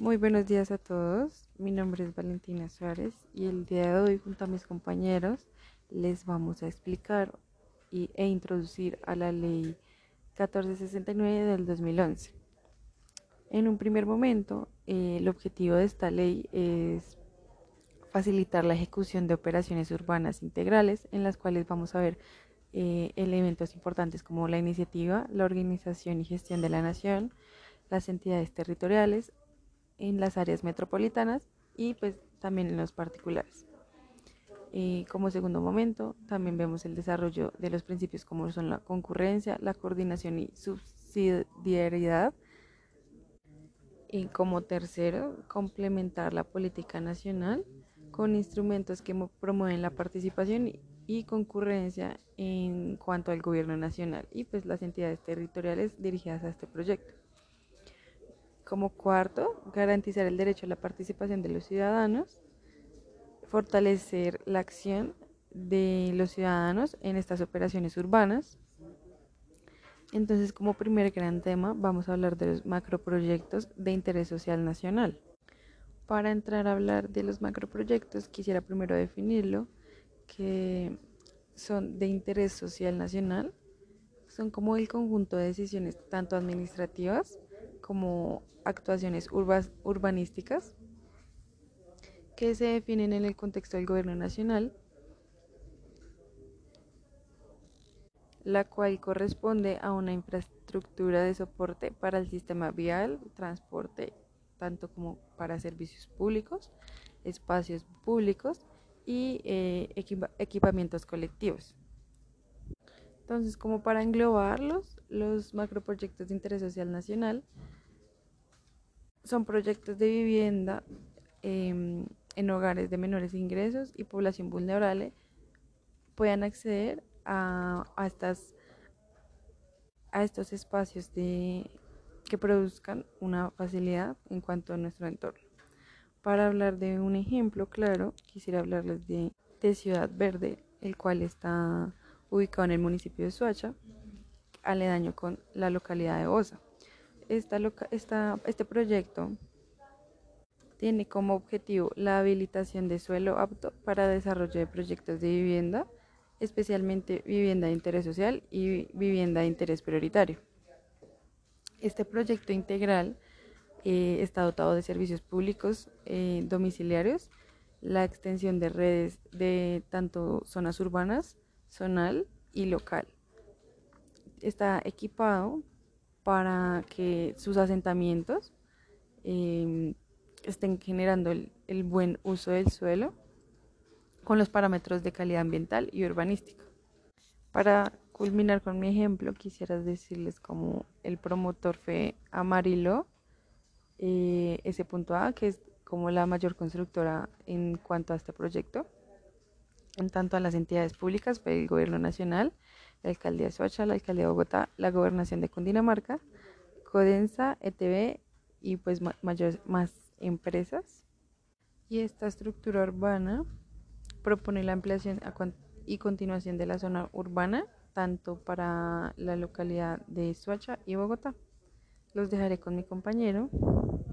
Muy buenos días a todos. Mi nombre es Valentina Suárez y el día de hoy junto a mis compañeros les vamos a explicar y, e introducir a la ley 1469 del 2011. En un primer momento, eh, el objetivo de esta ley es facilitar la ejecución de operaciones urbanas integrales en las cuales vamos a ver eh, elementos importantes como la iniciativa, la organización y gestión de la nación, las entidades territoriales en las áreas metropolitanas y pues también en los particulares. Y como segundo momento, también vemos el desarrollo de los principios como son la concurrencia, la coordinación y subsidiariedad. Y como tercero, complementar la política nacional con instrumentos que promueven la participación y concurrencia en cuanto al gobierno nacional y pues las entidades territoriales dirigidas a este proyecto. Como cuarto, garantizar el derecho a la participación de los ciudadanos, fortalecer la acción de los ciudadanos en estas operaciones urbanas. Entonces, como primer gran tema, vamos a hablar de los macroproyectos de interés social nacional. Para entrar a hablar de los macroproyectos, quisiera primero definirlo que son de interés social nacional, son como el conjunto de decisiones tanto administrativas como actuaciones urbanísticas que se definen en el contexto del gobierno nacional, la cual corresponde a una infraestructura de soporte para el sistema vial, transporte, tanto como para servicios públicos, espacios públicos y eh, equipamientos colectivos. Entonces, como para englobarlos, los macroproyectos de interés social nacional son proyectos de vivienda em, en hogares de menores ingresos y población vulnerable puedan acceder a, estas, a estos espacios de, que produzcan una facilidad en cuanto a nuestro entorno. Para hablar de un ejemplo claro, quisiera hablarles de, Ciudad Verde, el cual está ubicado en el municipio de Suacha, aledaño con la localidad de Osa. Esta, este proyecto tiene como objetivo la habilitación de suelo apto para desarrollo de proyectos de vivienda, especialmente vivienda de interés social y vivienda de interés prioritario. Este proyecto integral eh, está dotado de servicios públicos eh, domiciliarios, la extensión de redes de tanto zonas urbanas, zonal y local. Está equipado para que sus asentamientos em, estén generando el, buen uso del suelo con los parámetros de calidad ambiental y urbanística. Para culminar con mi ejemplo, quisiera decirles como el promotor fue Amarillo eh, ese punto A, que es como la mayor constructora en cuanto a este proyecto, en tanto a las entidades públicas, el gobierno nacional, la alcaldía de Soacha, la alcaldía de Bogotá, la gobernación de Cundinamarca, Codensa, ETV y pues mayores, más empresas. Y esta estructura urbana propone la ampliación y continuación de la zona urbana, tanto para la localidad de Soacha y Bogotá. Los dejaré con mi compañero.